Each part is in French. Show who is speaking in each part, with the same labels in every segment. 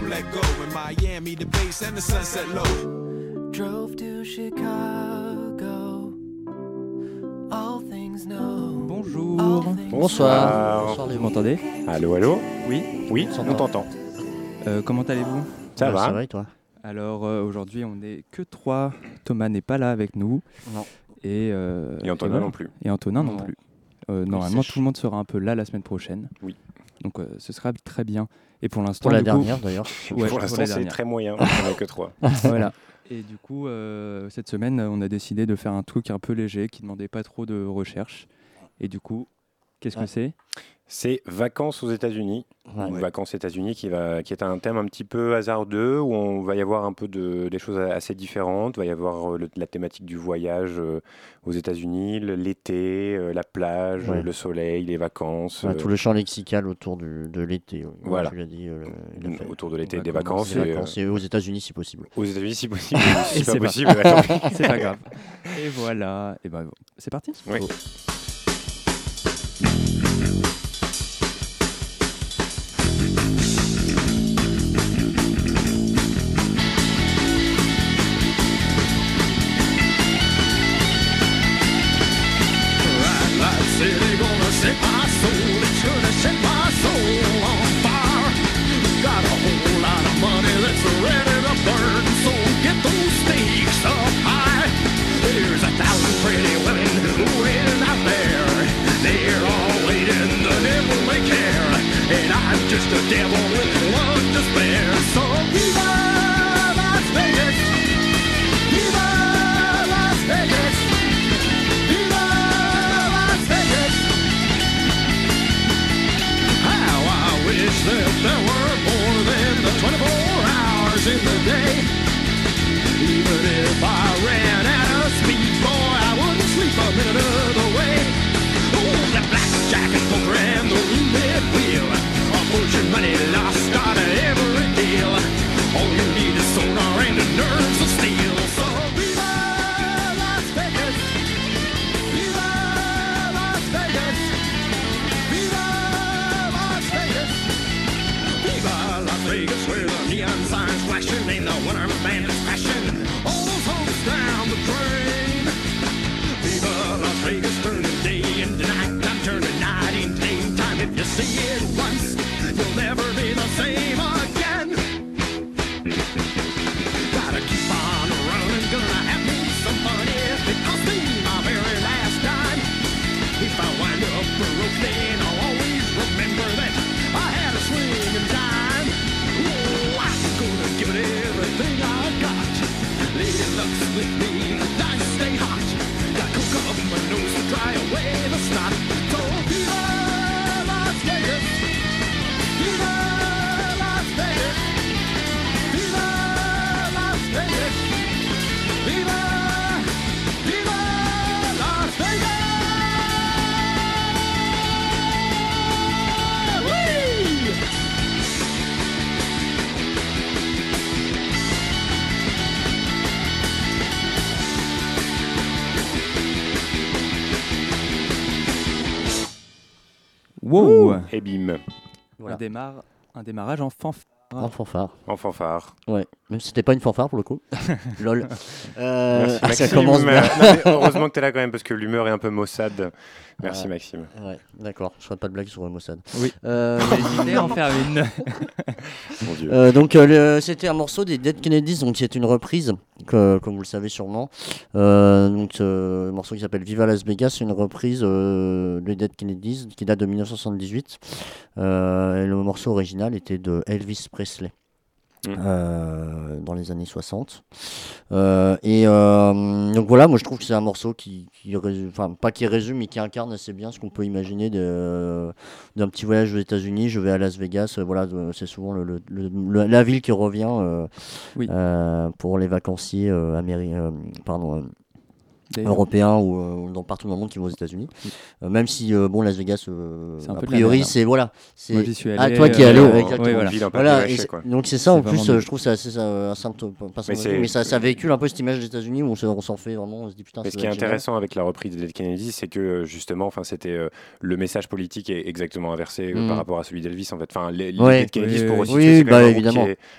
Speaker 1: Place where I come let go. In Miami, the base and the sunset low.
Speaker 2: Drove to Chicago. All things know.
Speaker 3: Bonjour.
Speaker 4: Bonsoir.
Speaker 3: Bonsoir, vous m'entendez?
Speaker 4: Allô, allô?
Speaker 3: Oui.
Speaker 4: Oui,
Speaker 3: On
Speaker 4: t'entend.
Speaker 3: Euh, comment allez-vous?
Speaker 4: Ça
Speaker 2: Ouais,
Speaker 4: va
Speaker 2: Ça va et toi?
Speaker 3: Alors euh, aujourd'hui on n'est que trois. Thomas n'est pas là avec nous.
Speaker 2: Non.
Speaker 3: Et, euh,
Speaker 4: Et Antonin
Speaker 3: voilà.
Speaker 4: non plus.
Speaker 3: Et Antonin non,
Speaker 4: Non.
Speaker 3: plus. Euh, normalement
Speaker 4: sèche.
Speaker 3: tout le monde sera un peu là la semaine prochaine.
Speaker 4: Oui.
Speaker 3: Donc euh, ce sera très bien. Et pour l'instant
Speaker 2: Pour la
Speaker 3: du coup-
Speaker 2: dernière d'ailleurs.
Speaker 3: Ouais,
Speaker 4: pour l'instant, c'est très moyen. On en a que trois.
Speaker 3: voilà. Et du coup, euh, cette semaine, on a décidé de faire un truc un peu léger qui demandait pas trop de recherche. Et du coup, qu'est-ce que c'est?
Speaker 4: C'est Vacances aux États-Unis.
Speaker 2: Ouais.
Speaker 4: Vacances États-Unis qui, va, qui est un thème un petit peu hasardeux où on va y avoir un peu de, des choses assez différentes. Il va y avoir euh, le- la thématique du voyage euh, aux États-Unis, l'été, euh, la plage,
Speaker 2: Ouais.
Speaker 4: le soleil, les vacances.
Speaker 2: Ouais,
Speaker 4: euh,
Speaker 2: tout le champ lexical autour du- de l'été.
Speaker 4: Voilà.
Speaker 2: Tu l'as dit. euh,
Speaker 4: autour de l'été, des vacances.
Speaker 2: Des
Speaker 4: et, euh,
Speaker 2: vacances, et aux États-Unis si possible.
Speaker 4: aux États-Unis si possible. si
Speaker 3: c'est pas-
Speaker 4: possible.
Speaker 3: C'est pas grave. Et voilà. Et ben, c'est parti.
Speaker 4: Oui.
Speaker 5: Thank you.
Speaker 3: Démarre un démarrage en fanfare.
Speaker 2: En fanfare.
Speaker 4: en fanfare.
Speaker 2: Ouais. Même si c'était pas une fanfare pour le coup. Lol. Euh,
Speaker 4: Merci,
Speaker 2: ah, ça commence bien.
Speaker 4: Non, heureusement que tu es là quand même parce que l'humeur est un peu maussade. Merci. Maxime.
Speaker 2: Ouais, d'accord. Je ferai pas de blague sur le Mossad.
Speaker 3: Oui.
Speaker 2: Euh,
Speaker 3: en faire une.
Speaker 4: Mon Dieu.
Speaker 2: Euh, donc euh, c'était un morceau des Dead Kennedys, donc c'est une reprise que- comme vous le savez sûrement. Euh, donc, ce morceau qui s'appelle Viva Las Vegas, c'est une reprise euh, de Dead Kennedys qui date de 1978. Euh, et le morceau original était de Elvis Presley.
Speaker 4: Mm.
Speaker 2: euh, dans les années 60 Euh, et euh, donc voilà moi je trouve que c'est un morceau qui, qui résume- enfin pas qui résume mais qui incarne assez bien ce qu'on peut imaginer de- d'un petit voyage aux États-Unis je vais à Las Vegas euh, voilà de- c'est souvent le, le- le- la ville qui revient euh,
Speaker 3: Oui.
Speaker 2: euh, pour les vacanciers euh, améri- euh, pardon euh, européens ou euh, dans partout dans le monde qui vont aux États-Unis.
Speaker 3: Oui.
Speaker 2: Euh, même si euh, bon Las Vegas, euh,
Speaker 3: C'est un
Speaker 2: a
Speaker 3: peu de la
Speaker 2: priori
Speaker 3: merde, hein.
Speaker 2: c'est voilà, c'est ah
Speaker 3: allé,
Speaker 2: toi qui es allé,
Speaker 3: ouais, voilà.
Speaker 2: Voilà, c'est- donc c'est ça
Speaker 3: C'est
Speaker 2: en plus, je trouve que c'est assez ça, un symptôme, pas
Speaker 4: Mais c'est-
Speaker 2: ça, ça véhicule un peu cette image des États-Unis où on, se- on s'en fait vraiment, on se dit putain.
Speaker 4: Mais
Speaker 2: ça
Speaker 4: ce qui est intéressant avec la reprise de Dead Kennedy, c'est que justement, enfin, c'était le message politique est exactement inversé euh,
Speaker 2: Mm.
Speaker 4: par rapport à celui d'Elvis. En fait, enfin,
Speaker 2: Ouais.
Speaker 4: Kennedys,
Speaker 3: Oui,
Speaker 4: pour resituer, c'est
Speaker 2: bah,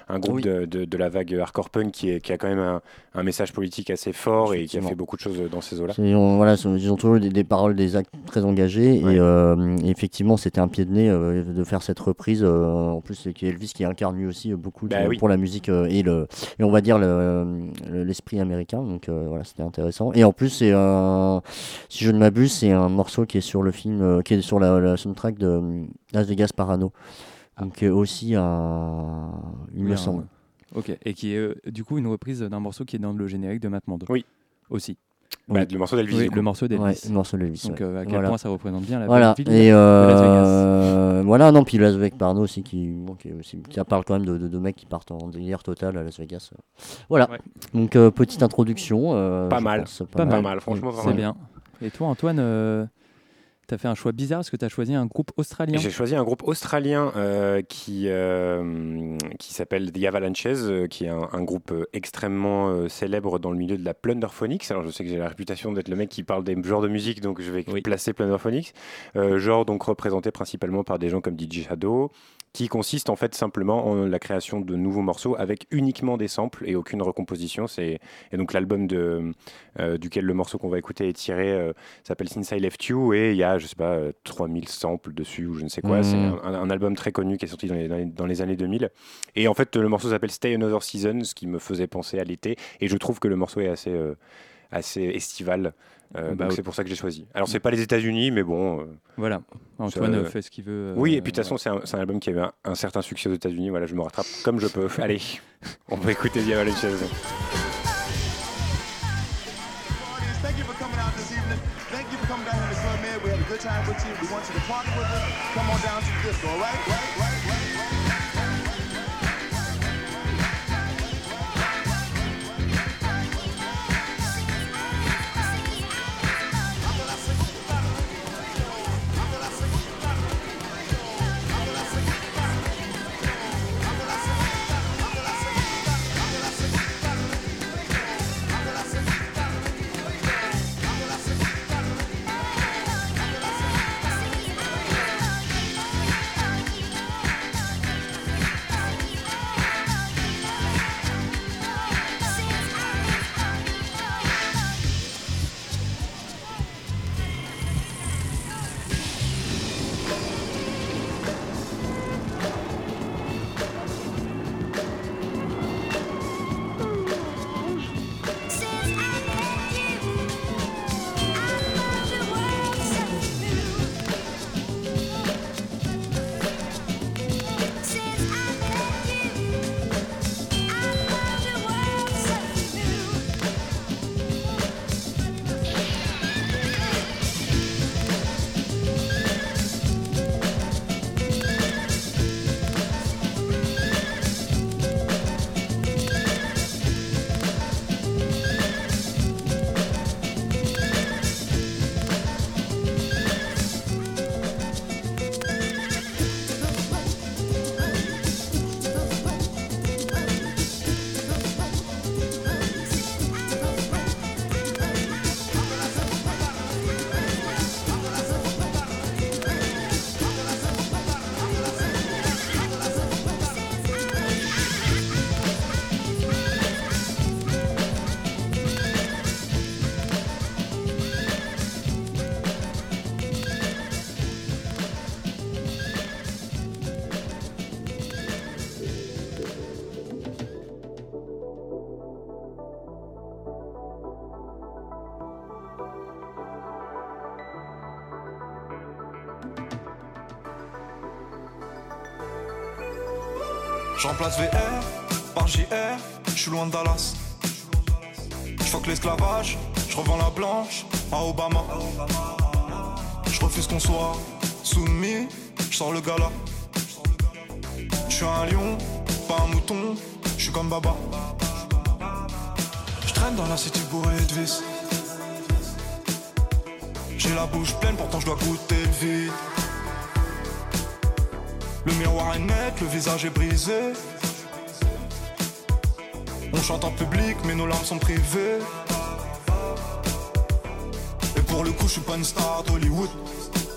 Speaker 4: un groupe, de, la vague hardcore punk qui, est, qui a quand même un, message politique assez fort et qui a fait beaucoup de choses dans ces eaux-là.
Speaker 2: C'est- on- voilà, ils ont toujours des, des paroles, des actes très engagés.
Speaker 4: Ouais.
Speaker 2: Et, euh, effectivement, c'était un pied de nez euh, de faire cette reprise. euh, en plus, c'est Elvis qui incarne lui aussi euh, beaucoup de-
Speaker 4: Bah oui.
Speaker 2: pour la musique euh, et, le, et on va dire le- le- l'esprit américain. Donc euh, voilà, c'était intéressant. Et en plus, c'est un, si je ne m'abuse, c'est un morceau qui est sur le film, euh, qui est sur la, la soundtrack de euh, Las Vegas Parano. Donc euh, aussi un, il me semble.
Speaker 3: Ok, et qui est euh, du coup une reprise d'un morceau qui est dans le générique de Matmond.
Speaker 4: Oui.
Speaker 3: Aussi.
Speaker 4: Bah,
Speaker 2: Oui.
Speaker 4: le morceau d'Elvis.
Speaker 3: Oui, le morceau d'Elvis.
Speaker 2: Ouais, le morceau d'Elvis.
Speaker 3: Donc
Speaker 2: ouais.
Speaker 3: euh, à quel
Speaker 2: Voilà.
Speaker 3: point ça représente bien la
Speaker 2: Voilà,
Speaker 3: ville
Speaker 2: et
Speaker 3: de Las Vegas.
Speaker 2: euh, voilà, non, puis Las Vegas Parano aussi, qui, bon, qui est aussi- ça parle quand même de, de, de mecs qui partent en délire total à Las Vegas. Voilà,
Speaker 3: Ouais.
Speaker 2: donc euh, petite introduction. euh,
Speaker 4: Pas mal.
Speaker 2: pense,
Speaker 3: Pas
Speaker 4: Pas
Speaker 3: mal.
Speaker 4: mal, franchement, pas
Speaker 3: C'est bien. Et toi, Antoine, euh, t'as fait un choix bizarre parce que t'as choisi un groupe australien.
Speaker 4: J'ai choisi un groupe australien euh, qui, euh, qui s'appelle The Avalanches, euh, qui est un, un groupe extrêmement célèbre dans le milieu de la Plunderphonics. Alors je sais que j'ai la réputation d'être le mec qui parle des genres de musique, donc je vais
Speaker 3: Oui.
Speaker 4: placer Plunderphonics. Genre donc représenté principalement par des gens comme DJ Shadow, qui consiste en fait simplement en la création de nouveaux morceaux avec uniquement des samples et aucune recomposition. C'est et donc l'album de euh, duquel le morceau qu'on va écouter est tiré euh, s'appelle Since I Left You et il y a je sais pas euh, 3000 samples dessus ou je ne sais quoi. C'est un, un- un album très connu qui est sorti dans les, dans les- dans les années 2000 et en fait le morceau s'appelle Stay Another Season, ce qui me faisait penser à l'été et je trouve que le morceau est assez euh, assez estival. Euh,
Speaker 3: Bah oui.
Speaker 4: c'est pour ça que j'ai choisi. Alors c'est pas les États-Unis, mais bon. euh,
Speaker 3: Voilà. Antoine euh,
Speaker 4: euh,
Speaker 3: fait ce qu'il veut.
Speaker 4: oui,
Speaker 3: euh,
Speaker 4: et puis de toute façon, c'est un, album qui avait un, un certain succès aux États-Unis. Voilà, je me rattrape comme je peux. Allez, on va écouter The Avalanches.
Speaker 6: Audience, thank you for coming out this evening. Thank you for coming down here to Club Med. We had a good time with you. We want you to party with us. Come on down to the disco, all right? Right, right, right, right.
Speaker 7: Je remplace VR par JR, je suis loin de Dallas. Je l'esclavage, je revends la blanche à Obama. Je refuse qu'on soit soumis, je sors le gala. Je suis un lion, pas un mouton, je suis comme Baba. Je traîne dans la city bourrée de vis. J'ai la bouche pleine, pourtant je dois goûter le. Le miroir est net, le visage est brisé. On chante en public, mais nos larmes sont privées. Et pour le coup, je suis pas une star d'Hollywood.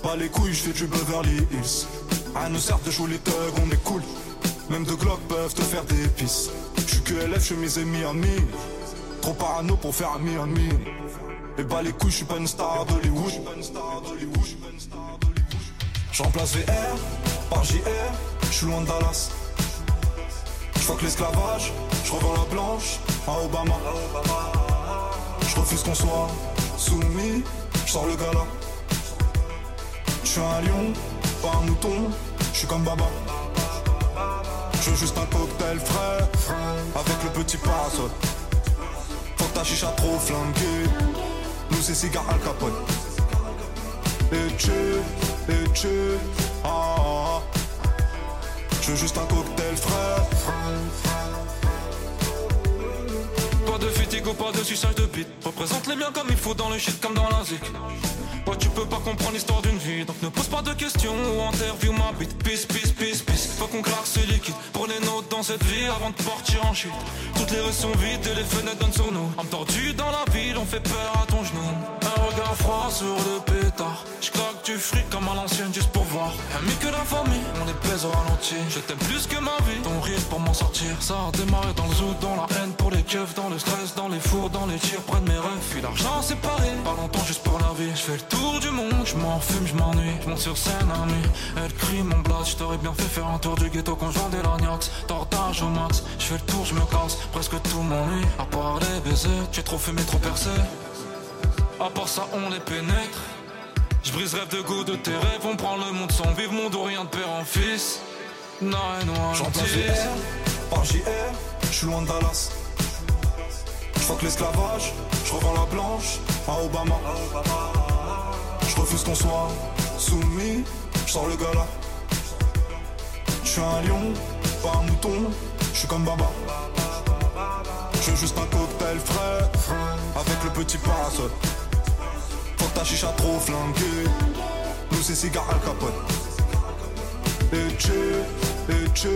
Speaker 7: Pas les couilles, je fais du Beverly Hills. À nous sert de jouer les thugs, on est cool. Même deux Glock peuvent te faire des pisses. Je suis que LF, chemise et Miami. Trop parano pour faire un Miami. Et bah les couilles, je suis pas une star d'Hollywood. Je remplace VR par JR, je suis loin de Dallas. Je fuck l'esclavage, je revends la blanche à Obama. Je refuse qu'on soit soumis, je sors le gala. Je suis un lion, pas un mouton, je suis comme Baba. Je veux juste un cocktail frais, avec le petit parasol. Faut que ta chicha trop flanquée, nous c'est cigare Al Capone. Et tu, et tu, ah. Je veux juste un cocktail frais.
Speaker 8: Pas de fatigue ou pas de suçage de bite. Représente les biens comme il faut dans le shit comme dans la. Tu peux pas comprendre l'histoire d'une vie. Donc ne pose pas de questions ou interview ma bite. Peace, peace, peace, peace. Faut qu'on claque ce liquide. Les notes dans cette vie avant de partir en chute. Toutes les rues sont vides et les fenêtres donnent sur nous. Âme tordue dans la ville, on fait peur à ton genou. Un regard froid sur le pétard. J'claque du fric comme à l'ancienne juste pour voir. Ami que la famille, on les pèse au ralenti. Je t'aime plus que ma vie. Ton rire pour m'en sortir. Ça a démarré dans le zoo, dans la haine pour les keufs, dans le stress, dans les fours, dans les tirs, près de mes rêves. Puis l'argent séparé. Pas longtemps juste pour la vie. Je fais le tour du monde, je m'en fume, je m'ennuie. Je monte sur scène à nuit. Elle crie mon blast, je t'aurais bien fait faire un tour du ghetto quand je vendais l'agnax. Tortage au max, je fais le tour, je me casse. Presque tout m'ennuie. À part les baisers, tu es trop fumé, trop percé. À part ça, on les pénètre. Je brise rêve de goût de tes rêves, on prend le monde sans vivre, mon dos rien de père en fils. Non, non,
Speaker 7: J'en place VR par JR, je suis loin de Dallas. Je fuck l'esclavage, je revends la blanche à Obama. Je refuse qu'on soit soumis, je sors le gala. Je suis un lion, pas un mouton, je suis comme Baba. Je veux juste un cocktail frais, avec le petit parasol. Faut que ta chicha trop flanquée, nous c'est cigare Al Capone. Et tu, et tu,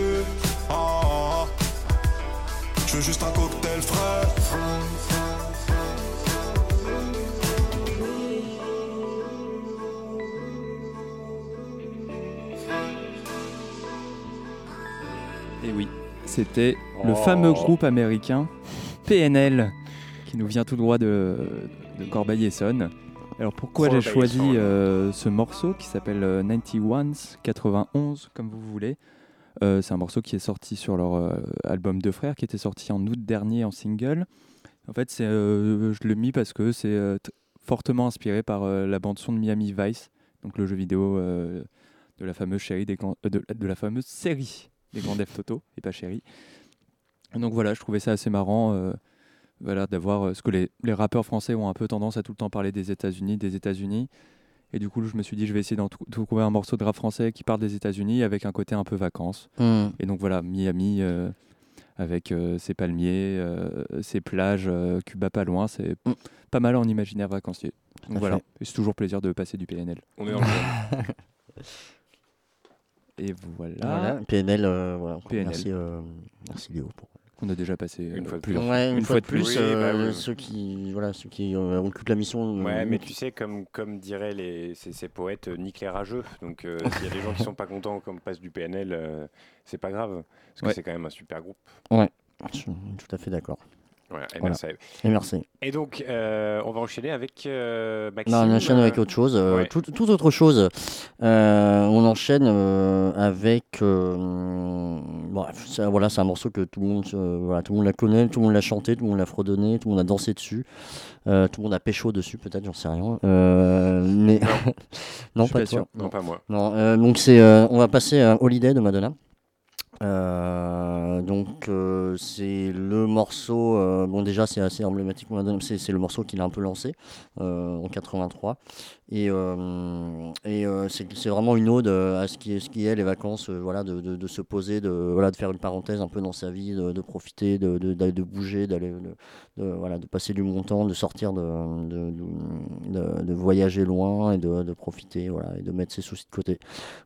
Speaker 7: ah, ah, ah. Veux juste un cocktail frais.
Speaker 3: C'était le
Speaker 2: Oh.
Speaker 3: fameux groupe américain PNL qui nous vient tout droit de, de Corbeil-Essonne. Alors pourquoi j'ai choisi euh, ce morceau qui s'appelle euh, 91, 91 comme vous voulez Euh, C'est un morceau qui est sorti sur leur euh, album Deux Frères qui était sorti en août dernier en single. En fait, c'est, je le mis parce que c'est fortement inspiré par la bande son de Miami Vice, donc le jeu vidéo de la fameuse série des grands- de, de la fameuse série des grands devs Toto et pas chéri. Donc voilà, je trouvais ça assez marrant euh, voilà, d'avoir euh, ce que les, les rappeurs français ont un peu tendance à tout le temps parler des États-Unis, des États-Unis. Et du coup, je me suis dit, je vais essayer d'en trou- de trouver un morceau de rap français qui parle des États-Unis avec un côté un peu vacances.
Speaker 2: Hmm.
Speaker 3: Et donc voilà, Miami euh, avec euh, ses palmiers, euh, ses plages, euh, Cuba pas loin, c'est
Speaker 2: Mm.
Speaker 3: pas mal en imaginaire vacancier. Donc voilà, c'est toujours plaisir de passer du PNL.
Speaker 4: On est le
Speaker 3: Et voilà,
Speaker 2: Voilà, PNL, euh, voilà.
Speaker 3: PNL.
Speaker 2: Merci, euh, merci Léo. Pour...
Speaker 3: qu'on a déjà passé
Speaker 4: Une
Speaker 3: euh,
Speaker 4: fois de
Speaker 3: plusieurs
Speaker 2: Ouais, une, fois, de plus,
Speaker 4: Oui,
Speaker 2: euh,
Speaker 4: bah oui.
Speaker 2: ceux qui, voilà, ceux qui euh, occupent la mission.
Speaker 4: Ouais,
Speaker 2: euh,
Speaker 4: mais tu sais, comme, comme diraient les, ces, ces poètes, euh, nique les rageux. Donc, euh, s'il y a des gens qui sont pas contents qu'on passe du PNL, euh, c'est pas grave. Parce que
Speaker 3: Ouais.
Speaker 4: c'est quand même un super groupe.
Speaker 2: je suis tout à fait d'accord.
Speaker 4: Voilà, et,
Speaker 2: Voilà.
Speaker 4: merci.
Speaker 2: Et
Speaker 4: donc, euh, on va enchaîner avec euh, Maxime.
Speaker 2: Non, on enchaîne avec
Speaker 4: euh,
Speaker 2: autre chose, euh,
Speaker 4: ouais.
Speaker 2: tout, tout autre chose. On enchaîne avec. bref, ça, voilà, c'est un morceau que tout le monde, voilà, tout le monde la connaît, tout le monde l'a chanté, tout le monde l'a fredonné, tout le monde a dansé dessus, tout le monde a pécho dessus, peut-être, j'en sais rien. Mais non,
Speaker 3: suis
Speaker 2: pas
Speaker 3: pas
Speaker 2: toi.
Speaker 4: Non, pas moi.
Speaker 2: Non, donc c'est, on va passer à Holiday de Madonna. Euh,
Speaker 9: donc euh, c'est le morceau, euh, bon déjà c'est assez emblématique, c'est le morceau qu'il a un peu lancé en 83. Et, et c'est vraiment une ode à ce qui est, ce qui est les vacances, voilà, de, de- se poser, de, voilà, de faire une parenthèse un peu dans sa vie, de, profiter, de, de, bouger, d'aller, voilà, de passer du bon temps, de sortir, de, voyager loin et de, de profiter, voilà, et de mettre ses soucis de côté.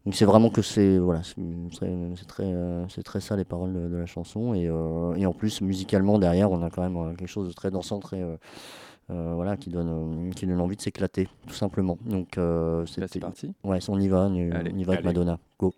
Speaker 9: Donc c'est vraiment que c'est, voilà, c'est très, c'est très, ça les paroles de, de la chanson. Et, euh, et en plus musicalement derrière, on a quand même euh, quelque chose de très dansant, très euh, voilà, qui donne, euh, qui donne envie de s'éclater, tout simplement. Donc euh,
Speaker 3: Bah, c'est parti.
Speaker 9: Ouais, on y va, on y,
Speaker 3: Allez.
Speaker 9: on y va avec. Madonna. Go.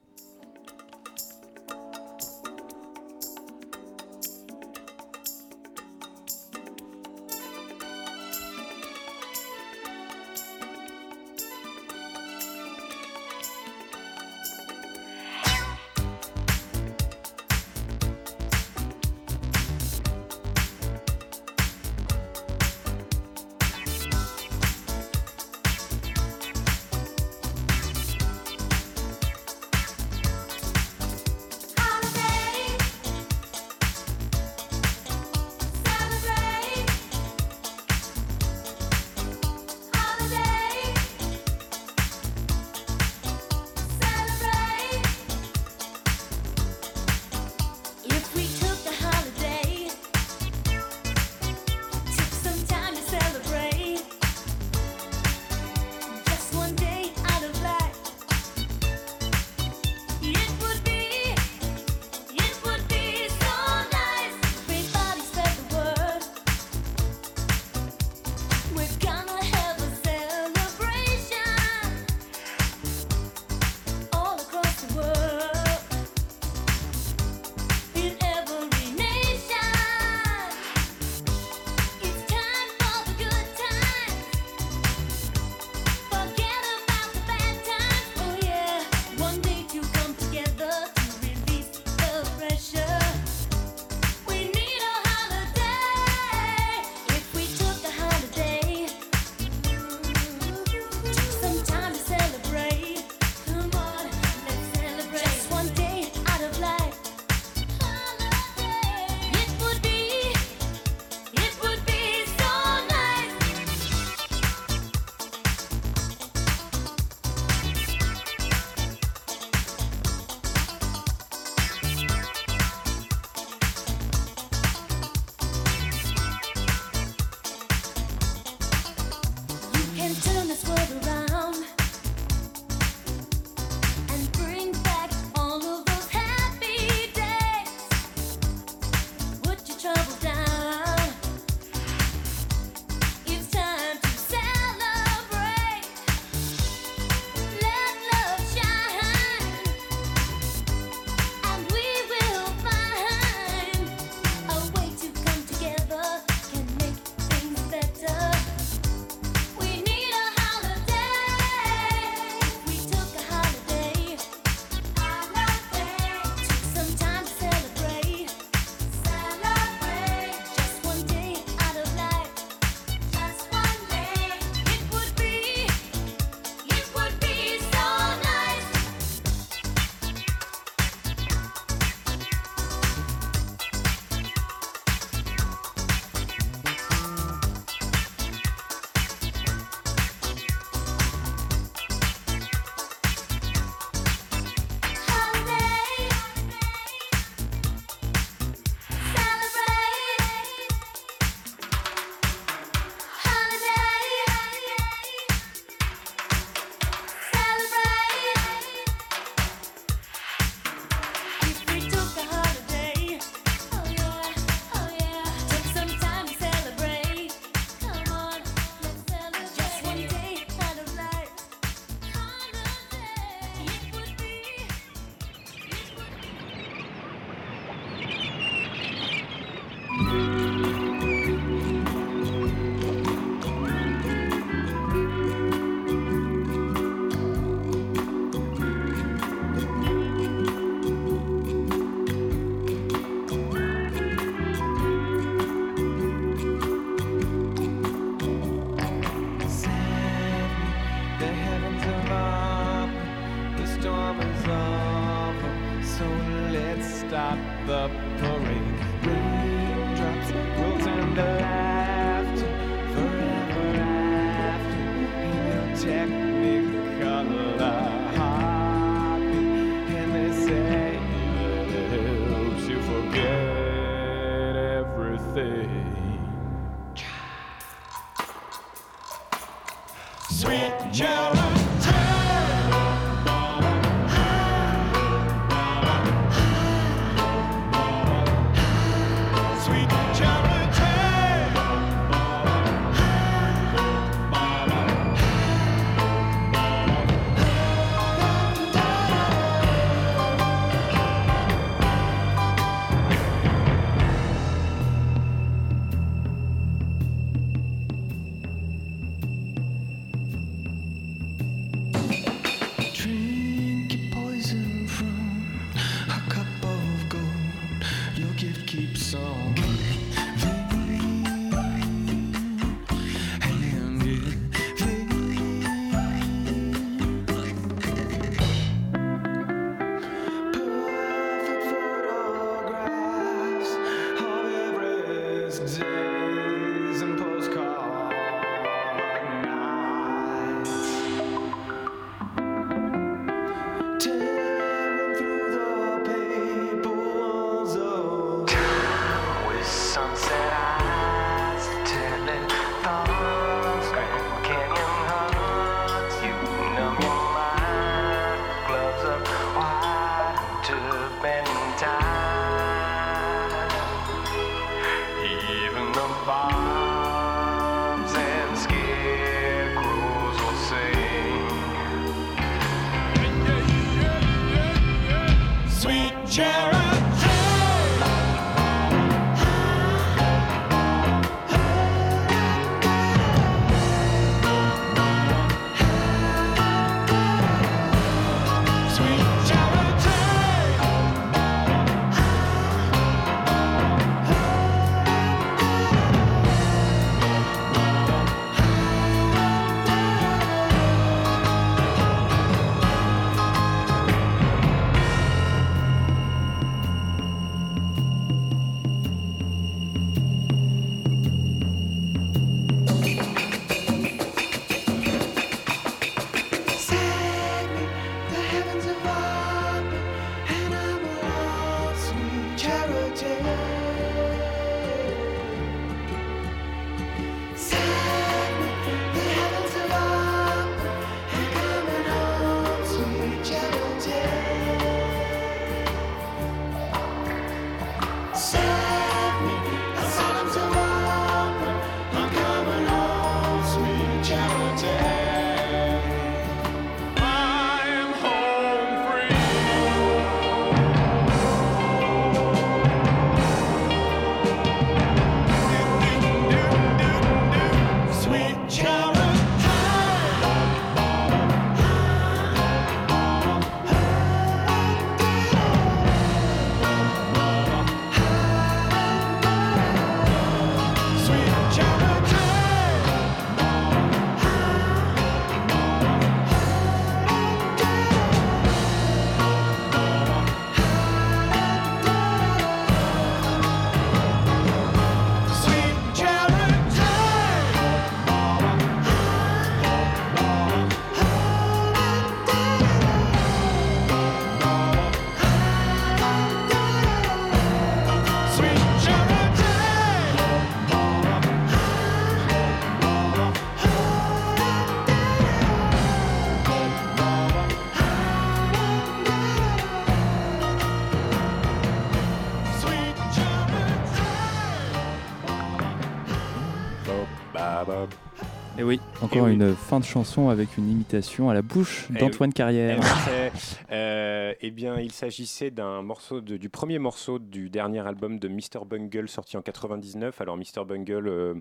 Speaker 3: Encore
Speaker 4: oui.
Speaker 3: une fin de chanson avec une imitation à la bouche
Speaker 4: Eh
Speaker 3: d'Antoine
Speaker 4: oui.
Speaker 3: Carrière.
Speaker 4: Eh euh, eh bien, il s'agissait d'un morceau de- du premier morceau du dernier album de Mr Bungle sorti en 99. Alors Mr Bungle, euh,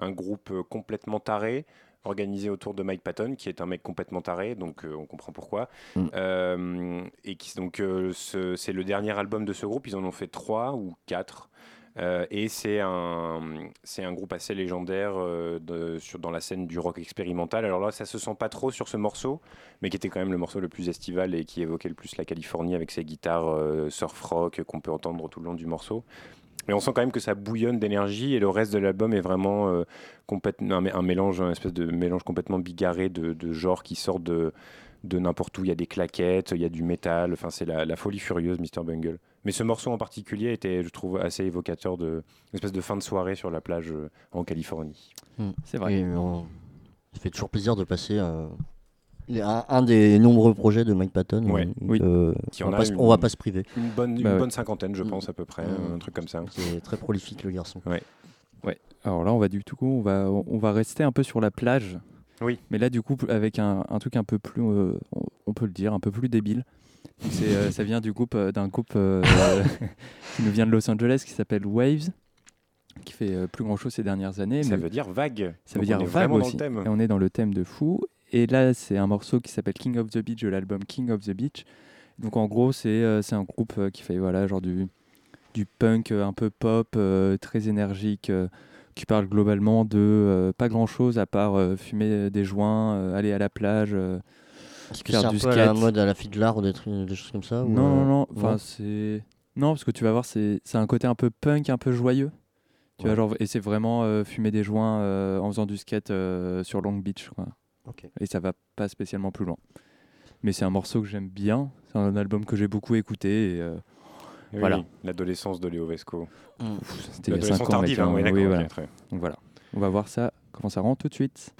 Speaker 4: un groupe euh, complètement taré organisé autour de Mike Patton, qui est un mec complètement taré, donc euh, on comprend pourquoi.
Speaker 2: Mm.
Speaker 4: Euh, et qui donc euh, ce- c'est le dernier album de ce groupe. Ils en ont fait trois ou quatre. Euh, et c'est un, c'est un groupe assez légendaire euh, dans la scène du rock expérimental. Alors là, ça se sent pas trop sur ce morceau, mais qui était quand même le morceau le plus estival et qui évoquait le plus la Californie avec ses guitares euh, surf rock qu'on peut entendre tout le long du morceau. Et on sent quand même que ça bouillonne d'énergie et le reste de l'album est vraiment un, mé- un mélange, un espèce de mélange complètement bigarré de, de genres qui sortent de, de n'importe où. Il y a des claquettes, il y a du métal, enfin c'est la, la folie furieuse, Mr. Bungle. Mais ce morceau en particulier était, je trouve, assez évocateur de une espèce de fin de soirée sur la plage euh, en Californie.
Speaker 3: C'est vrai.
Speaker 2: Et on- ça fait toujours plaisir de passer euh, un, un des nombreux projets de Mike Patton.
Speaker 4: Ouais.
Speaker 2: euh,
Speaker 3: Oui.
Speaker 2: euh,
Speaker 4: Qui
Speaker 2: on,
Speaker 4: en
Speaker 2: va
Speaker 4: a
Speaker 2: pas, se-
Speaker 4: une-
Speaker 2: on va pas se priver.
Speaker 4: Une bonne, une
Speaker 3: Bah ouais.
Speaker 4: bonne cinquantaine, je pense, à peu près,
Speaker 2: Mm.
Speaker 4: un truc comme ça.
Speaker 2: C'est très prolifique le garçon.
Speaker 3: Alors là, on va du tout, on va, on va rester un peu sur la plage.
Speaker 4: Oui.
Speaker 3: Mais là, du coup, avec un, un truc un peu plus, euh, on peut le dire, un peu plus débile. Euh, ça vient du groupe, euh, d'un groupe euh, qui nous vient de Los Angeles qui s'appelle Waves, qui fait plus grand chose ces dernières années.
Speaker 4: Ça
Speaker 3: mais
Speaker 4: veut dire vague.
Speaker 3: ça veut
Speaker 4: on
Speaker 3: dire
Speaker 4: est
Speaker 3: vague
Speaker 4: dans
Speaker 3: aussi.
Speaker 4: le thème.
Speaker 3: Et on est dans le thème de fou. Et là, c'est un morceau qui s'appelle King of the Beach de l'album King of the Beach. Donc en gros, c'est un groupe qui fait voilà, genre du, du punk un peu pop, très énergique, qui parle globalement de pas grand chose à part fumer des joints, aller à la plage. Euh,
Speaker 2: Est-ce que c'est un
Speaker 3: du
Speaker 2: peu à la
Speaker 3: skate.
Speaker 2: mode à la Fidlar ou des, trucs, des choses comme ça ou,
Speaker 3: Non,
Speaker 2: euh,
Speaker 3: non, non. Enfin, c'est. Non, parce que tu vas voir, c'est c'est un côté un peu punk, un peu joyeux. Tu vois,
Speaker 2: Ouais.
Speaker 3: genre, et c'est vraiment euh, fumer des joints euh, en faisant du skate euh, sur Long Beach. Quoi. Et ça va pas spécialement plus loin. Mais c'est un morceau que j'aime bien. C'est un album que j'ai beaucoup écouté. Et, euh,
Speaker 4: Oui,
Speaker 3: Voilà.
Speaker 4: oui, L'adolescence de Léo Vesco.
Speaker 3: c'était il y a 5
Speaker 4: L'adolescence
Speaker 3: ans.
Speaker 4: tardive, hein,
Speaker 3: hein.
Speaker 4: oui,
Speaker 3: voilà. Donc voilà. On va voir ça, comment ça rend tout de suite.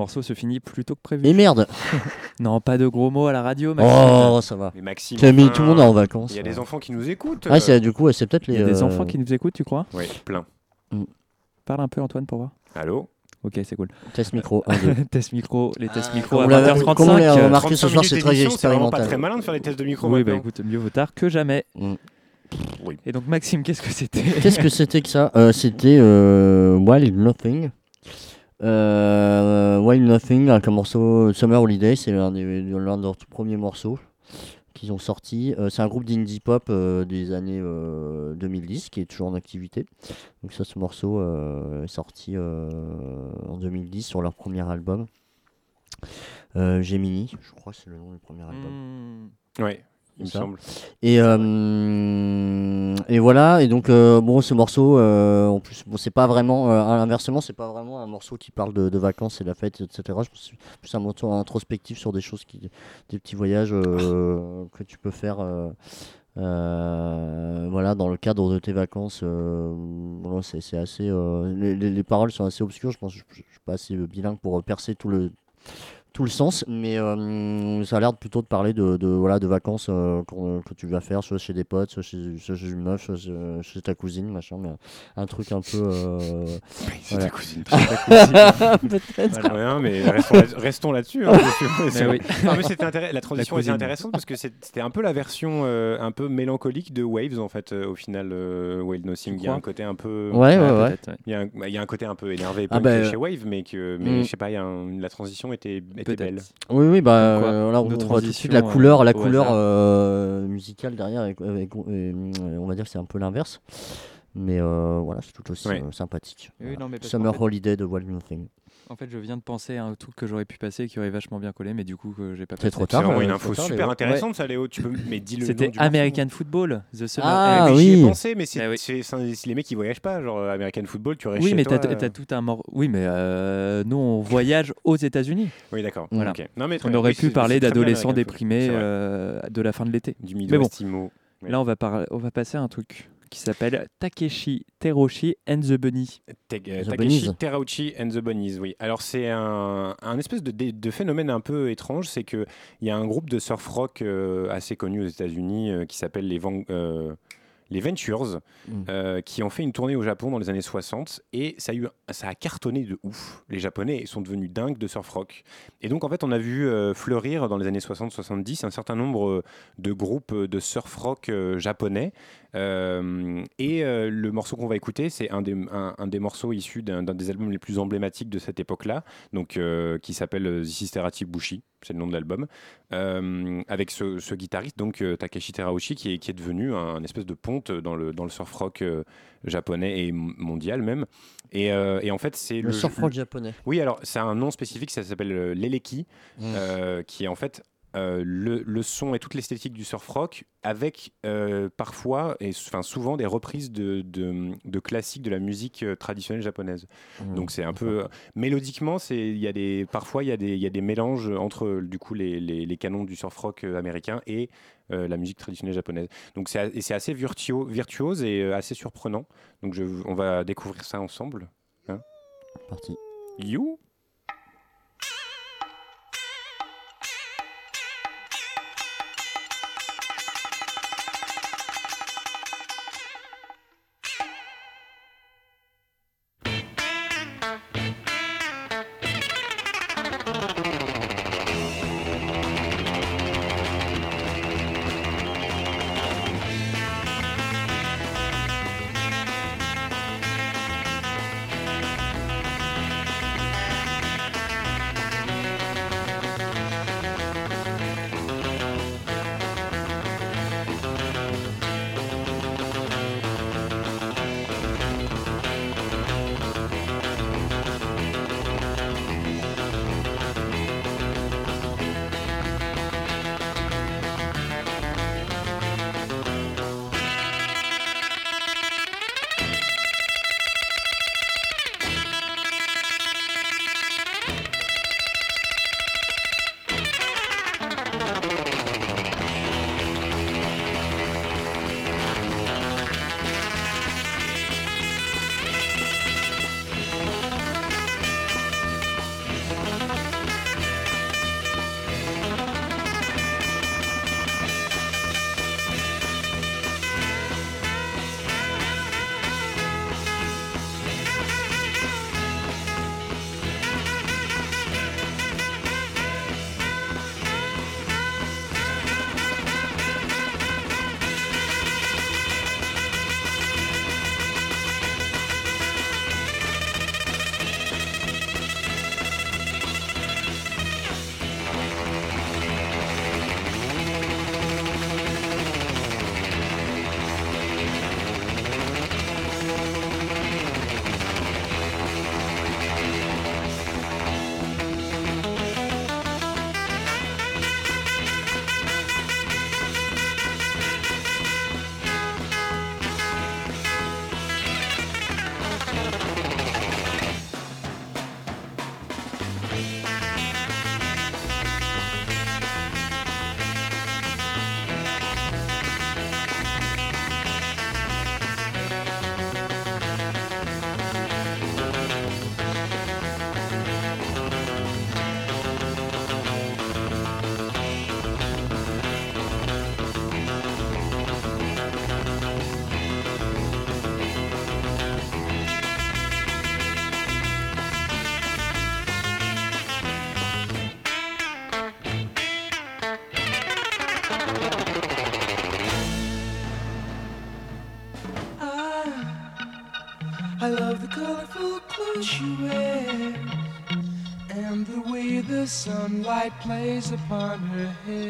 Speaker 3: Morceau se finit plus tôt que prévu.
Speaker 2: Et merde
Speaker 3: Non, pas de gros mots à la radio, Maxime.
Speaker 2: Oh, ça va.
Speaker 4: Mais Maxime,
Speaker 2: Tu as mis tout le monde en vacances.
Speaker 4: Il y a des enfants qui nous écoutent.
Speaker 2: Ah, c'est du coup, c'est peut-être les.
Speaker 3: Il y a des
Speaker 2: euh,
Speaker 3: enfants qui nous écoutent, tu crois?
Speaker 4: Oui, plein.
Speaker 3: Parle un peu, Antoine, pour voir.
Speaker 4: Allô?
Speaker 3: Ok, c'est cool.
Speaker 2: Test micro,
Speaker 3: test micro, les tests
Speaker 2: Ah,
Speaker 3: micro
Speaker 2: comme
Speaker 3: à
Speaker 2: on l'a-
Speaker 3: 20h35.
Speaker 2: comme on l'a remarqué ce
Speaker 4: 35
Speaker 2: soir, c'est très
Speaker 4: d'émission, C'est pas
Speaker 2: expérimental.
Speaker 4: très malin de faire les tests de micro
Speaker 3: Oui, bah
Speaker 4: maintenant.
Speaker 3: écoute, mieux vaut tard que jamais.
Speaker 2: Mm.
Speaker 4: Oui.
Speaker 3: Et donc, Maxime, qu'est-ce que c'était?
Speaker 2: Qu'est-ce que c'était que ça? Euh, C'était euh, Wild Nothing. Euh, Wild Nothing, avec un morceau Summer Holiday, c'est l'un de leurs tout premiers morceaux qu'ils ont sorti. Euh, c'est un groupe d'indie pop euh, des années euh, 2010 qui est toujours en activité. Donc ça, ce morceau euh, est sorti euh, en 2010 sur leur premier album. Euh, Gemini, je crois que c'est le nom du premier album.
Speaker 4: Oui, il me
Speaker 2: ça.
Speaker 4: semble.
Speaker 2: Et, euh, et voilà, et donc euh, bon, ce morceau, euh, en plus, bon, c'est pas vraiment, inversement, c'est pas vraiment un morceau qui parle de, de vacances et de la fête, etc. Je pense que c'est plus un morceau introspectif sur des choses qui, des petits voyages que tu peux faire. euh, voilà, dans le cadre de tes vacances, euh, voilà, c'est assez. euh, les paroles sont assez obscures. Je pense, que je, je suis pas assez bilingue pour percer tout le tout le sens, mais euh, ça a l'air plutôt de parler de, de, voilà, de vacances euh, qu'on- que tu vas faire, soit chez des potes, soit chez, soit chez une meuf, soit chez, chez ta cousine, machin, mais un truc un peu. euh,
Speaker 4: C'est
Speaker 2: voilà.
Speaker 4: ta cousine. c'est ta cousine.
Speaker 2: Peut-être.
Speaker 4: Voilà, mais restons, là- restons là-dessus. hein,
Speaker 3: oui.
Speaker 4: Non, mais La transition était intéressante parce que c'était un peu la version euh, un peu mélancolique de Waves en fait. euh, au final, euh, Wild Nothing, il y a un côté un peu.
Speaker 2: Ouais, ouais, ouais.
Speaker 4: Il y, a un, bah, il y a un côté un peu énervé
Speaker 2: Ah bah,
Speaker 4: chez Wave, mais que, mais
Speaker 2: mm.
Speaker 4: je sais pas, il y a un- la transition était, était
Speaker 3: Peut-être.
Speaker 4: belle.
Speaker 2: Oui, oui, bah
Speaker 3: quoi,
Speaker 2: euh, là on, on voit tout de suite la couleur, la
Speaker 3: euh,
Speaker 2: couleur euh, musicale derrière, et, on va dire que c'est un peu l'inverse, mais euh, voilà, c'est tout aussi
Speaker 4: Ouais.
Speaker 2: euh, sympathique.
Speaker 3: Oui,
Speaker 2: Voilà.
Speaker 3: non, mais parce
Speaker 2: Summer
Speaker 3: fait-
Speaker 2: Holiday de Wild Nothing.
Speaker 3: En fait, je viens de penser à un truc que j'aurais pu passer qui aurait vachement bien collé, mais du coup, que j'ai pas
Speaker 2: C'est trop
Speaker 4: C'est
Speaker 2: tard.
Speaker 4: vraiment
Speaker 2: euh,
Speaker 4: une info super intéressante, ça, Léo. Tu peux, mais dis le nom
Speaker 3: C'était. American Football, The Summer.
Speaker 2: Ah,
Speaker 4: mais J'y ai
Speaker 2: oui.
Speaker 4: pensé, mais c'est
Speaker 3: Ah oui.
Speaker 4: c'est- c'est- c'est les mecs qui voyagent pas, genre euh, American Football, tu restes
Speaker 3: Oui,
Speaker 4: chez
Speaker 3: mais
Speaker 4: toi.
Speaker 3: t'as
Speaker 4: euh.
Speaker 3: t'as tout un mort. Oui, mais euh, nous, on voyage aux États-Unis.
Speaker 4: Oui, d'accord.
Speaker 3: Voilà.
Speaker 4: ok. Non, mais très
Speaker 3: On aurait
Speaker 4: Oui,
Speaker 3: pu
Speaker 4: c'est-
Speaker 3: parler
Speaker 4: c'est
Speaker 3: d'adolescents déprimés
Speaker 4: C'est
Speaker 3: euh, de la fin de l'été.
Speaker 4: Du
Speaker 3: Mais bon, là, on va, on va passer à un truc qui s'appelle Takeshi Teroshi and the Bunny.
Speaker 4: Te- euh,
Speaker 2: The
Speaker 4: Takeshi
Speaker 2: Bunnies.
Speaker 4: Terauchi and the Bunnies, oui. Alors c'est un, un espèce de, phénomène un peu étrange, c'est que il y a un groupe de surf rock euh, assez connu aux États-Unis euh, qui s'appelle les, Van- euh, les Ventures,
Speaker 2: Mm.
Speaker 4: euh, qui ont fait une tournée au Japon dans les années 60 et ça a, eu, ça a cartonné de ouf. Les Japonais sont devenus dingues de surf rock. Et donc en fait on a vu euh, fleurir dans les années 60-70 un certain nombre euh, de groupes de surf rock euh, japonais. Et le morceau qu'on va écouter, c'est un des, un, un des morceaux issus d'un des albums les plus emblématiques de cette époque-là, donc qui s'appelle Terati Bushi, c'est le nom de l'album, euh, avec ce, ce guitariste donc euh, Takeshi Terauchi qui est, qui est devenu un, un espèce de ponte dans le, dans le surf rock euh, japonais et mondial même. Et, euh, et en fait, c'est
Speaker 2: Le surf rock japonais.
Speaker 4: oui, alors c'est un nom spécifique, ça s'appelle l'eleki,
Speaker 2: Mm.
Speaker 4: euh, qui est en fait euh, le, le son et toute l'esthétique du surf rock, avec euh, parfois et enfin souvent des reprises de, de, de classiques de la musique euh, traditionnelle japonaise.
Speaker 2: Mm.
Speaker 4: Donc c'est un peu mélodiquement, c'est il y a des parfois il y a des il y a des mélanges entre du coup les, les, les canons du surf rock américain et euh, la musique traditionnelle japonaise. Donc c'est assez virtuo- virtuose et assez surprenant. Donc je, on va découvrir ça ensemble.
Speaker 2: Parti.
Speaker 4: You
Speaker 10: sunlight plays upon her hair.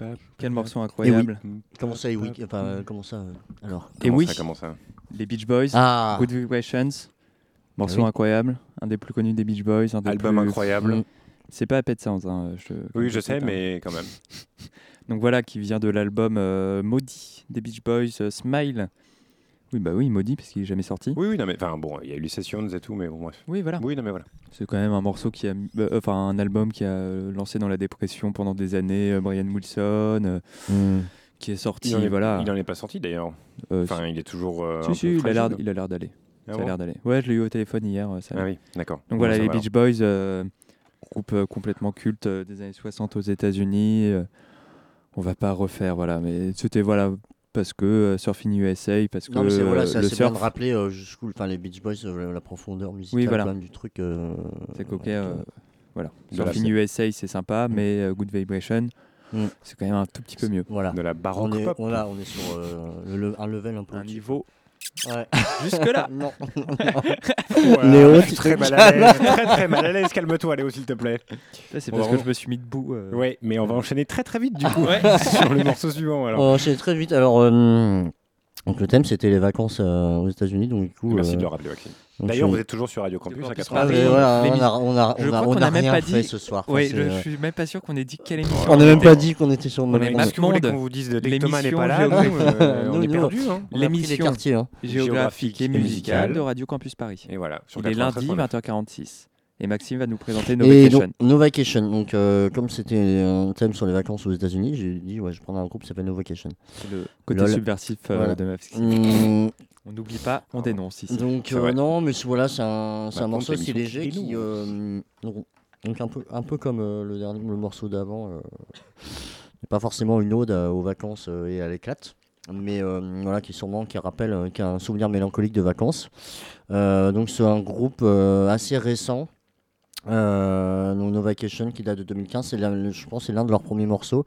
Speaker 3: Oui, quel morceau
Speaker 2: Et
Speaker 3: incroyable.
Speaker 2: oui. Comment ça, et oui Enfin, comment ça euh, Alors.
Speaker 3: Et oui,
Speaker 4: comment ça
Speaker 3: les Beach Boys,
Speaker 2: Ah.
Speaker 3: Good Vibrations, morceau
Speaker 2: Ah oui.
Speaker 3: incroyable, un des plus connus des Beach Boys, un des
Speaker 4: Album
Speaker 3: plus-
Speaker 4: incroyable.
Speaker 2: Mm.
Speaker 3: C'est pas Pet Sounds, hein, je,
Speaker 4: Oui, je sais, mais quand même.
Speaker 3: Donc voilà, qui vient de l'album euh, Maudit des Beach Boys, euh, Smile. Oui, bah oui, Maudit, parce qu'il est jamais sorti.
Speaker 4: Oui, oui, non, mais enfin, bon, il y a eu les sessions et tout, mais bon, bref.
Speaker 3: Oui, voilà.
Speaker 4: Oui, non, mais voilà.
Speaker 3: C'est quand même un morceau qui a, mis- euh, enfin un album qui a euh, lancé dans la dépression pendant des années. euh, Brian Wilson, euh,
Speaker 2: Hmm.
Speaker 3: qui est sorti,
Speaker 4: Il est,
Speaker 3: voilà.
Speaker 4: il en est pas sorti d'ailleurs.
Speaker 3: Euh,
Speaker 4: Enfin, il est toujours. euh,
Speaker 3: si,
Speaker 4: un
Speaker 3: si,
Speaker 4: peu
Speaker 3: il a il a l'air d'aller.
Speaker 4: Ah
Speaker 3: ça
Speaker 4: bon
Speaker 3: a l'air d'aller. Ouais, je l'ai eu au téléphone hier. Ça
Speaker 4: Ah oui, d'accord.
Speaker 3: Donc
Speaker 4: Bon,
Speaker 3: voilà, les
Speaker 4: va
Speaker 3: Beach Boys, euh, groupe euh, complètement culte euh, des années 60 aux États-Unis. euh, on va pas refaire, voilà. Mais c'était voilà parce que euh, Surfing USA, parce que
Speaker 2: Non, mais c'est voilà,
Speaker 3: euh,
Speaker 2: c'est
Speaker 3: le
Speaker 2: assez bien
Speaker 3: surf.
Speaker 2: de rappeler euh, jusqu'où, enfin, les Beach Boys, euh, la profondeur musicale
Speaker 3: Oui, voilà.
Speaker 2: quand même du truc. euh,
Speaker 3: C'est coquet. euh,
Speaker 2: euh,
Speaker 3: voilà. Surfing USA, c'est sympa, mais euh, Good Vibration,
Speaker 2: Mm.
Speaker 3: c'est quand même un tout petit peu mieux.
Speaker 2: Voilà.
Speaker 4: De la
Speaker 2: On
Speaker 4: baroque
Speaker 2: est,
Speaker 4: pop.
Speaker 2: on, a- on est sur euh, le- un level un peu
Speaker 3: Un niveau
Speaker 2: Ouais.
Speaker 3: jusque-là.
Speaker 2: non.
Speaker 4: Ouais,
Speaker 2: Léo, tu
Speaker 4: très
Speaker 2: te
Speaker 4: mal à l'aise, très très mal à l'aise. Calme-toi, Léo, s'il te plaît.
Speaker 3: Ça, c'est parce
Speaker 4: va
Speaker 3: que je me suis mis debout. euh.
Speaker 4: Ouais, mais on va enchaîner très très vite du coup
Speaker 3: Ouais.
Speaker 4: sur le morceau suivant. Alors.
Speaker 2: On va enchaîner très vite. Alors, euh, donc le thème c'était les vacances euh, aux États-Unis. Donc du coup,
Speaker 4: Merci
Speaker 2: euh,
Speaker 4: de le rappeler, Maxime. D'ailleurs, vous êtes toujours sur Radio Campus à
Speaker 2: Ah,
Speaker 4: 80.
Speaker 2: mais voilà, on a, on a,
Speaker 3: Je
Speaker 2: on a,
Speaker 3: crois
Speaker 2: on
Speaker 3: qu'on
Speaker 2: a
Speaker 3: a même
Speaker 2: rien
Speaker 3: pas
Speaker 2: fait
Speaker 3: dit-
Speaker 2: ce soir.
Speaker 3: Oui, je, je
Speaker 2: euh,
Speaker 3: suis même pas sûr qu'on ait dit quelle émission.
Speaker 2: On n'a même pas dit qu'on était sur le même
Speaker 4: que vous voulez
Speaker 3: Mapmonde.
Speaker 4: qu'on vous dise que Thomas n'est pas là, nous, euh, on
Speaker 2: Nous,
Speaker 4: est perdu. Hein.
Speaker 3: L'émission
Speaker 2: hein.
Speaker 3: géographique et musicale de Radio Campus Paris.
Speaker 4: Et voilà. Sur
Speaker 3: Il est
Speaker 4: 93.9.
Speaker 3: lundi 20h46. Et Maxime va nous présenter No
Speaker 2: Et
Speaker 3: Vacation.
Speaker 2: donc, No Vacation. Donc, euh, comme c'était un thème sur les vacances aux États-Unis, j'ai dit, ouais, je prendrais un groupe qui s'appelle No Vacation.
Speaker 3: C'est le côté
Speaker 2: Lol.
Speaker 3: subversif euh,
Speaker 2: Voilà.
Speaker 3: de Maxime.
Speaker 2: Hum,
Speaker 3: On n'oublie pas, on dénonce ici.
Speaker 2: donc, euh, non, mais c'est- voilà, c'est un,
Speaker 4: Bah,
Speaker 2: un morceau assez léger
Speaker 4: qui
Speaker 2: euh, donc, un, peu, un peu comme le, dernier, le morceau d'avant. pas forcément une ode aux vacances et à l'éclate. Mais euh, voilà, qui sûrement qui rappelle, euh, qui a un souvenir mélancolique de vacances. Euh, donc c'est un groupe assez récent. Euh, donc No Vacation qui date de 2015, c'est je pense c'est l'un de leurs premiers morceaux.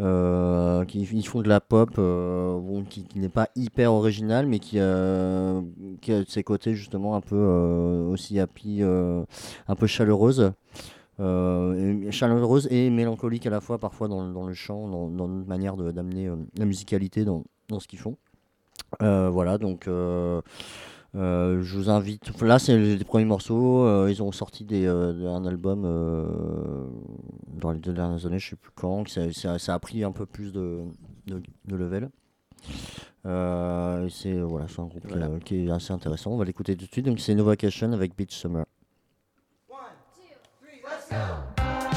Speaker 2: Euh, qui, ils font de la pop euh, qui, n'est pas hyper original mais qui, a de ses côtés justement un peu euh, aussi happy, un peu chaleureuse. Et- chaleureuse et mélancolique à la fois parfois dans, dans le chant, dans, dans notre manière d'amener la musicalité dans, dans ce qu'ils font. Voilà, donc euh, je vous invite. Là, c'est les premiers morceaux. euh, ils ont sorti des, euh, un album euh, dans les deux dernières années, je sais plus quand. Ça, ça- ça a pris un peu plus de, de, de level. Euh, c'est voilà, c'est un groupe qui, est- qui est assez intéressant. On va l'écouter tout de suite. Donc c'est No Vacation avec Beach Summer.
Speaker 11: could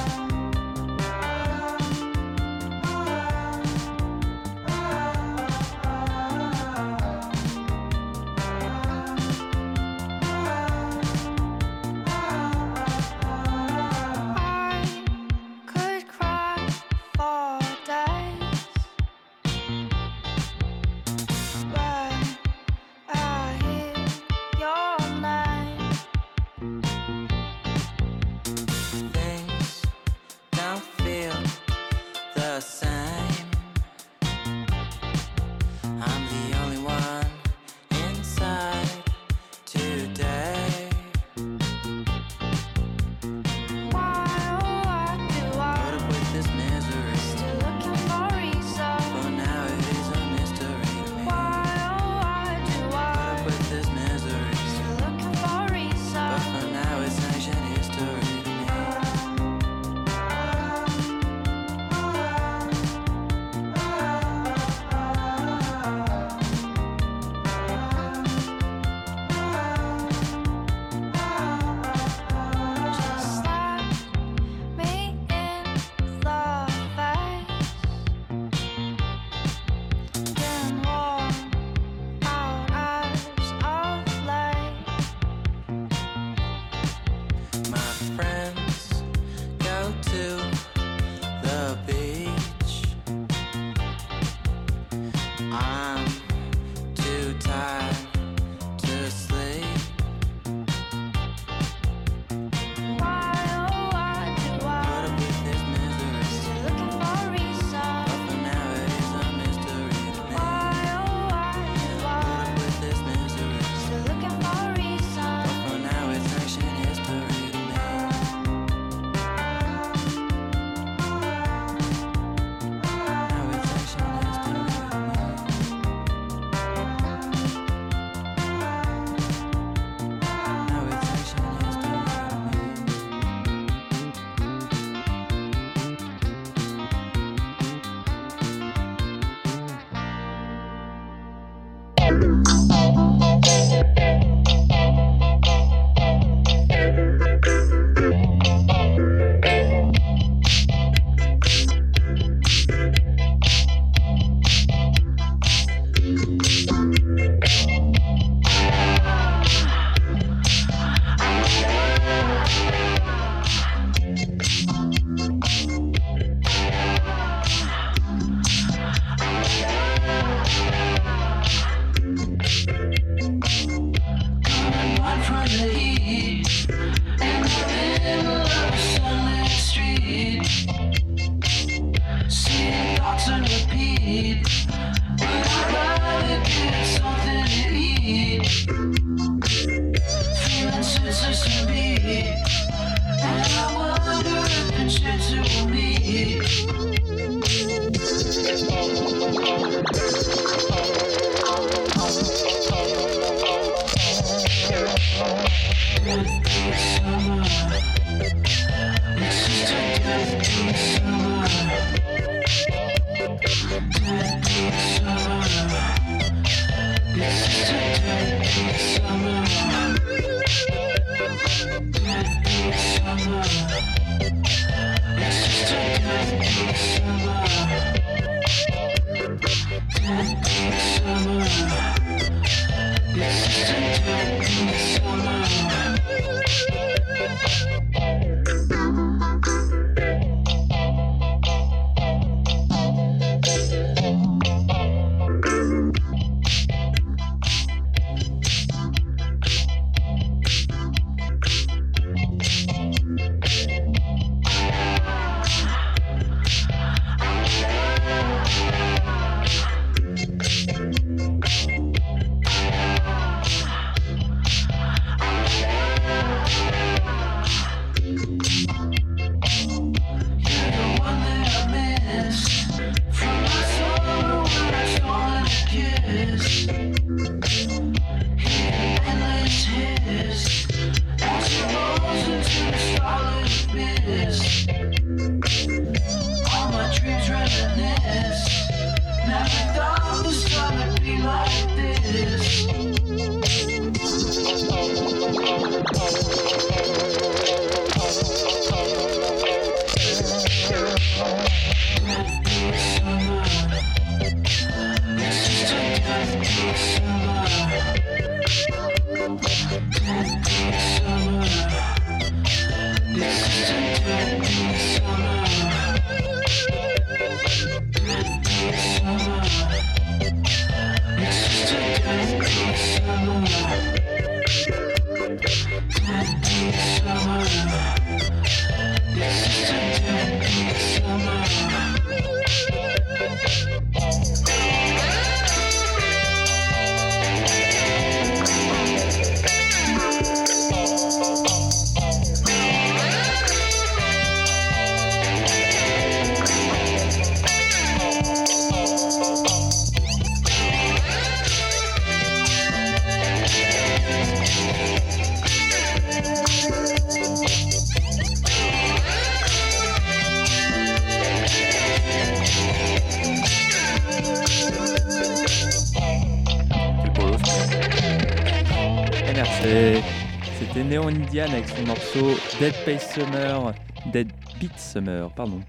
Speaker 3: morceau Dead Space Summer, Dead Summer, pardon,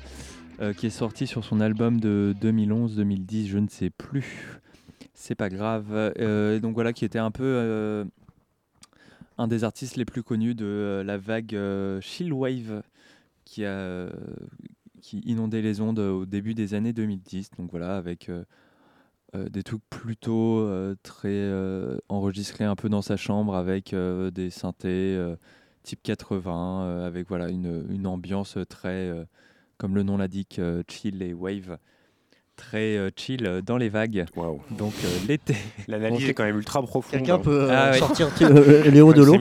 Speaker 3: euh, qui est sorti sur son album de 2011-2010, je ne sais plus. C'est pas grave. Euh, donc voilà, qui était un peu euh, un des artistes les plus connus de la vague Chillwave qui a qui inondait les ondes au début des années 2010. Donc voilà, avec des trucs plutôt très enregistrés un peu dans sa chambre avec des synthés type 80, euh, avec voilà une, une ambiance très, euh, comme le nom l'indique, euh, chill et wave, très euh, chill euh, dans les vagues. Donc euh, l'été.
Speaker 4: L'analyse est quand même ultra profonde.
Speaker 2: Quelqu'un
Speaker 4: hein.
Speaker 2: peut,
Speaker 3: Ah ouais.
Speaker 2: sortir, euh, Léo de l'eau.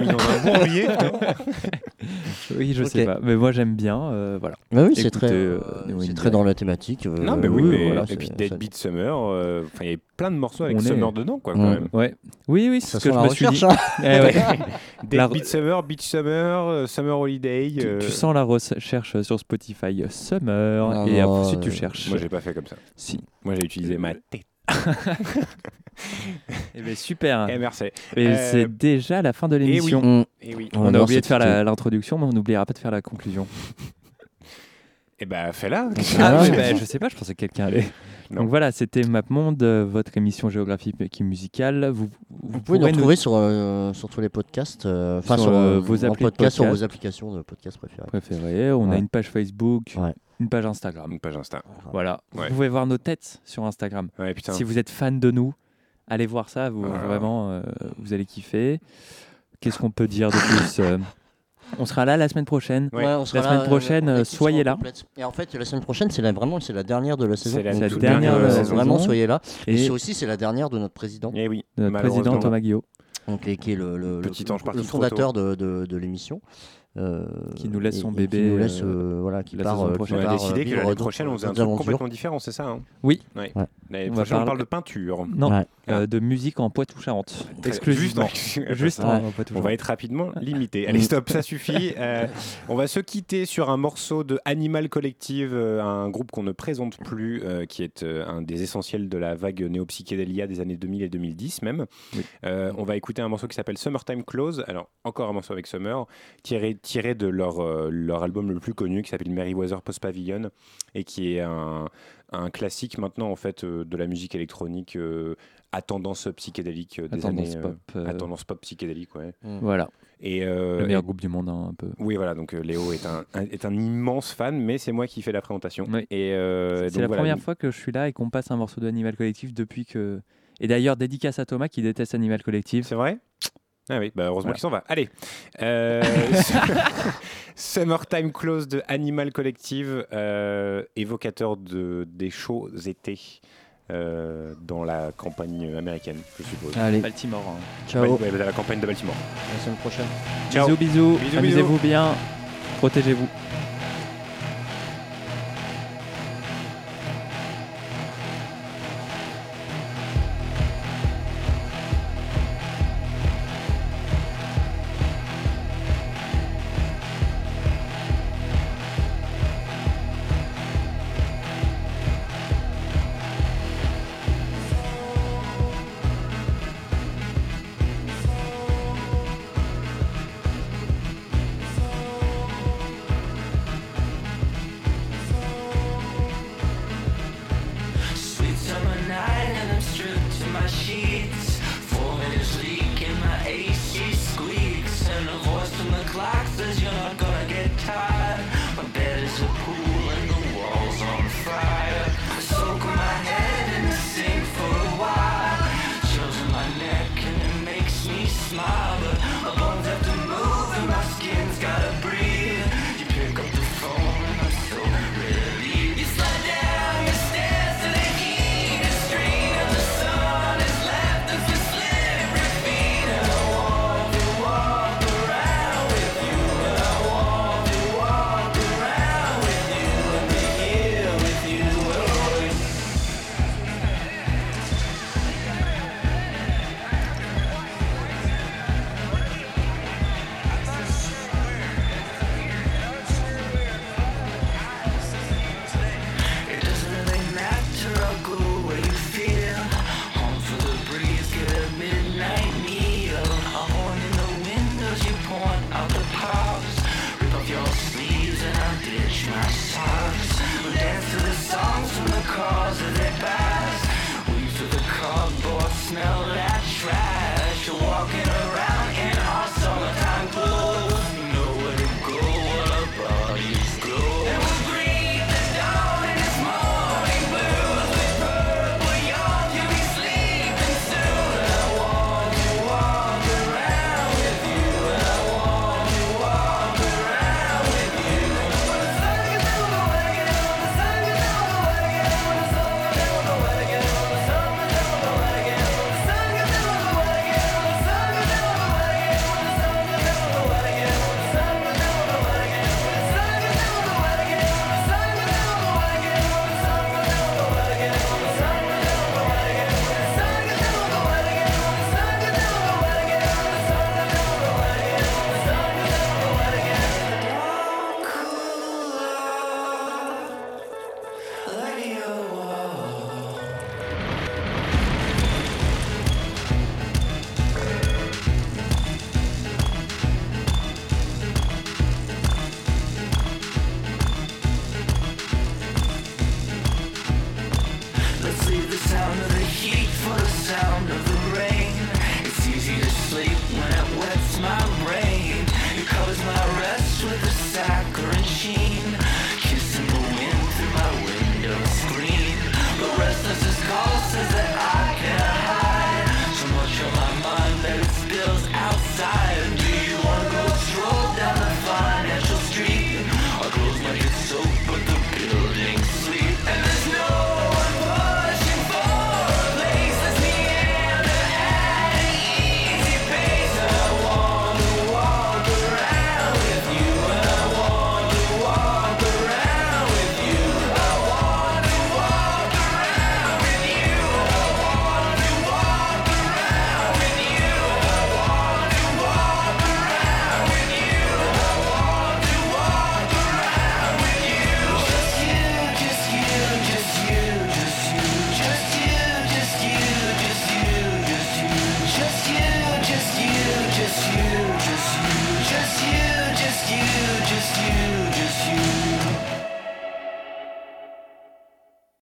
Speaker 3: Oui, je sais pas, mais moi j'aime bien. euh, voilà.
Speaker 2: Bah oui, c'est très,
Speaker 3: euh,
Speaker 2: c'est très dans la thématique. euh,
Speaker 4: Non, mais oui,
Speaker 2: oui,
Speaker 4: mais
Speaker 2: voilà,
Speaker 4: et
Speaker 2: c'est-
Speaker 4: puis Dead Beat Summer, euh, enfin, il y avait plein de morceaux avec
Speaker 3: On est-
Speaker 4: Summer dedans, quoi,
Speaker 2: Mm.
Speaker 4: quand même.
Speaker 3: Ouais. Oui, oui, c'est
Speaker 2: Ça
Speaker 3: ce que je me suis dit.
Speaker 2: hein.
Speaker 3: Eh.
Speaker 4: Dead Beat Summer, Beach Summer, Summer Holiday.
Speaker 3: Tu, sens la recherche sur Spotify Summer
Speaker 2: Non,
Speaker 3: et ensuite tu cherches.
Speaker 4: Moi, j'ai pas fait comme ça.
Speaker 3: Si.
Speaker 4: Moi, j'ai utilisé ma tête.
Speaker 3: Eh ben super.
Speaker 4: Eh, merci.
Speaker 3: Et
Speaker 4: Euh,
Speaker 3: c'est déjà la fin de
Speaker 4: eh oui.
Speaker 3: l'émission.
Speaker 2: Mm.
Speaker 4: Eh oui.
Speaker 3: On a oublié de faire l'introduction, mais on n'oubliera pas de faire la conclusion.
Speaker 4: Eh ben, fais-la.
Speaker 3: Ah, oui, bah, je sais pas, je pensais que quelqu'un allait.
Speaker 4: Non.
Speaker 3: Donc voilà, c'était MapMonde, euh, votre émission géographique et musicale. Vous, vous,
Speaker 2: Vous pouvez nous retrouver sur, euh, sur tous les podcasts, euh, enfin
Speaker 3: Sur,
Speaker 2: sur,
Speaker 3: euh,
Speaker 2: euh,
Speaker 3: vos
Speaker 2: en
Speaker 3: applis de
Speaker 2: podcast, sur
Speaker 3: podcast.
Speaker 2: vos applications de podcast préférées.
Speaker 3: préférés. On a une page Facebook,
Speaker 2: Ouais.
Speaker 3: Une page Instagram.
Speaker 4: Une page Insta.
Speaker 3: Voilà,
Speaker 4: Ouais.
Speaker 3: vous pouvez voir nos têtes sur Instagram.
Speaker 4: Ouais, putain.
Speaker 3: Si vous êtes fan de nous, allez voir ça, vous,
Speaker 4: Ah.
Speaker 3: vraiment, euh, vous allez kiffer. Qu'est-ce qu'on peut dire de plus Euh, On sera là la semaine prochaine.
Speaker 4: Ouais.
Speaker 2: on sera
Speaker 3: La semaine
Speaker 2: là,
Speaker 3: prochaine, euh, soyez là.
Speaker 2: complète. Et en fait, la semaine prochaine, c'est la, vraiment c'est la dernière de la saison.
Speaker 4: C'est la
Speaker 3: dernière de la saison.
Speaker 2: Vraiment, soyez là. Et,
Speaker 3: Et
Speaker 2: c'est aussi, c'est la dernière de notre président,
Speaker 4: Eh oui.
Speaker 3: notre président Thomas Guillot,
Speaker 2: donc, qui est- le, le,
Speaker 4: Petit
Speaker 2: le- le fondateur de, de, de l'émission. Euh,
Speaker 3: Qui nous laisse
Speaker 2: et-
Speaker 3: son bébé,
Speaker 2: Qui nous laisse,
Speaker 3: euh,
Speaker 2: euh, voilà, qui
Speaker 3: la
Speaker 2: part,
Speaker 3: saison
Speaker 2: qui
Speaker 3: prochaine.
Speaker 4: On a décidé que l'année prochaine, on faisait un truc
Speaker 2: aventures.
Speaker 4: complètement différent, c'est ça hein?
Speaker 3: Oui.
Speaker 4: Ouais.
Speaker 2: Ouais.
Speaker 4: L'année
Speaker 3: On va
Speaker 4: prochaine, on
Speaker 3: parler-
Speaker 4: parle de peinture.
Speaker 3: Non,
Speaker 2: Ouais.
Speaker 3: euh, de musique en Poitou-Charentes, exclusivement.
Speaker 4: juste- Ouais.
Speaker 3: en
Speaker 4: On va être rapidement limité. Allez, stop, ça suffit. Euh, on va se quitter sur un morceau de Animal Collective, un groupe qu'on ne présente plus, euh, qui est euh, un des essentiels de la vague néo-psychédélia des années 2000 et 2010 même.
Speaker 3: Oui.
Speaker 4: Euh, on va écouter un morceau qui s'appelle Summertime Close. Alors, encore un morceau avec Summer, tiré, tiré de leur, euh, leur album le plus connu qui s'appelle Merryweather Post Pavilion et qui est un, un classique maintenant en fait euh, de la musique électronique euh, à tendance psychédélique euh, des
Speaker 3: À tendance
Speaker 4: années
Speaker 3: pop, euh,
Speaker 4: à tendance pop psychédélique ouais.
Speaker 3: Voilà,
Speaker 4: Et euh,
Speaker 3: le meilleur
Speaker 4: et-
Speaker 3: groupe du monde, hein, un peu.
Speaker 4: oui, voilà, donc euh, Léo est un, un- est un immense fan, mais c'est moi qui fais la présentation.
Speaker 3: Oui.
Speaker 4: Et euh,
Speaker 3: C'est la
Speaker 4: voilà,
Speaker 3: première fois que je suis là et qu'on passe un morceau d'Animal Collective depuis que. Et d'ailleurs, dédicace à Thomas qui déteste Animal Collective.
Speaker 4: C'est vrai? Ah oui, bah heureusement
Speaker 3: Voilà.
Speaker 4: qu'il s'en va. Allez. Euh, Summertime Close de Animal Collective, euh, évocateur de, des chauds étés euh, dans la campagne américaine, je suppose.
Speaker 2: Allez,
Speaker 3: Baltimore. hein.
Speaker 2: ciao,
Speaker 4: Ouais, ouais, dans la campagne de Baltimore.
Speaker 2: à la semaine prochaine.
Speaker 4: Ciao.
Speaker 3: Bisous, bisous.
Speaker 4: Bisous,
Speaker 3: Amusez-vous bien. Protégez-vous.
Speaker 12: sheets.